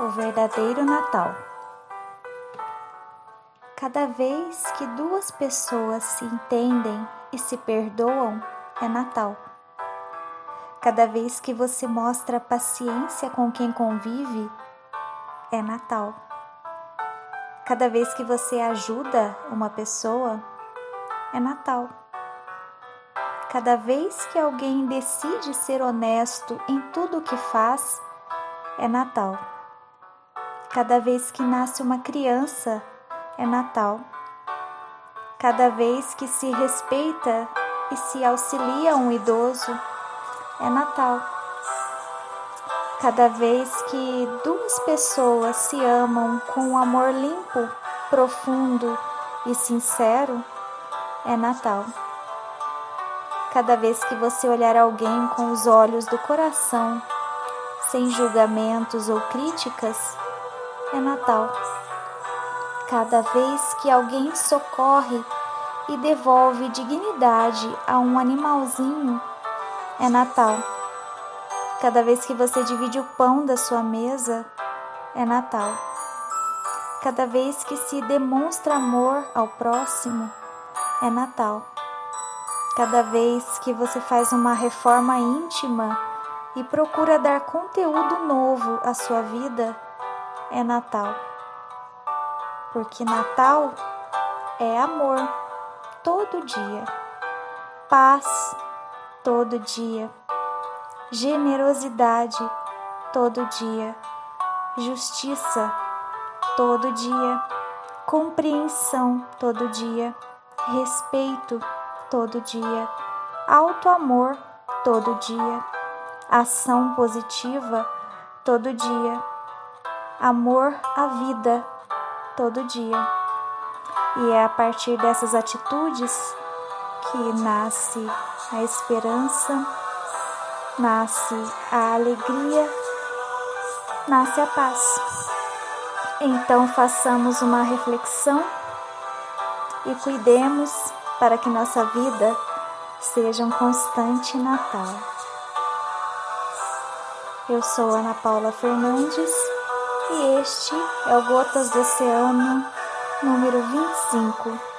o verdadeiro Natal. Cada vez que duas pessoas se entendem e se perdoam, é Natal. Cada vez que você mostra paciência com quem convive, é Natal. Cada vez que você ajuda uma pessoa, é Natal. Cada vez que alguém decide ser honesto em tudo o que faz, é Natal. Cada vez que nasce uma criança, é Natal. Cada vez que se respeita e se auxilia um idoso, é Natal. Cada vez que duas pessoas se amam com um amor limpo, profundo e sincero, é Natal. Cada vez que você olhar alguém com os olhos do coração, sem julgamentos ou críticas, é Natal. Cada vez que alguém socorre e devolve dignidade a um animalzinho, é Natal. Cada vez que você divide o pão da sua mesa, é Natal. Cada vez que se demonstra amor ao próximo, é Natal. Cada vez que você faz uma reforma íntima e procura dar conteúdo novo à sua vida, é Natal. Porque Natal é amor todo dia, paz todo dia, generosidade todo dia, justiça todo dia, compreensão todo dia, respeito todo dia, alto amor todo dia ação positiva todo dia, amor à vida todo dia. E é a partir dessas atitudes que nasce a esperança, nasce a alegria, nasce a paz. Então façamos uma reflexão e cuidemos para que nossa vida seja um constante Natal. Eu sou Ana Paula Fernandes e este é o Gotas do Oceano número 25.